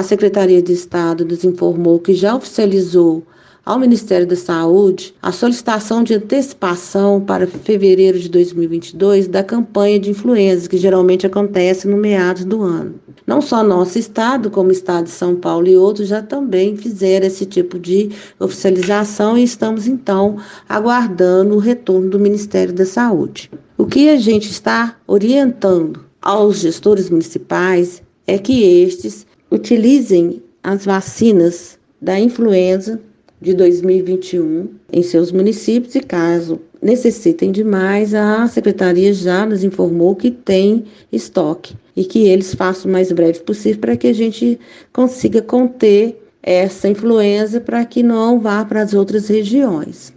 a Secretaria de Estado nos informou que já oficializou ao Ministério da Saúde a solicitação de antecipação para fevereiro de 2022 da campanha de influenza, que geralmente acontece no meados do ano. Não só nosso estado, como o estado de São Paulo e outros já também fizeram esse tipo de oficialização e estamos então aguardando o retorno do Ministério da Saúde. O que a gente está orientando aos gestores municipais é que estes utilizem as vacinas da influenza de 2021 em seus municípios e caso necessitem de mais, a secretaria já nos informou que tem estoque e que eles façam o mais breve possível para que a gente consiga conter essa influenza para que não vá para as outras regiões.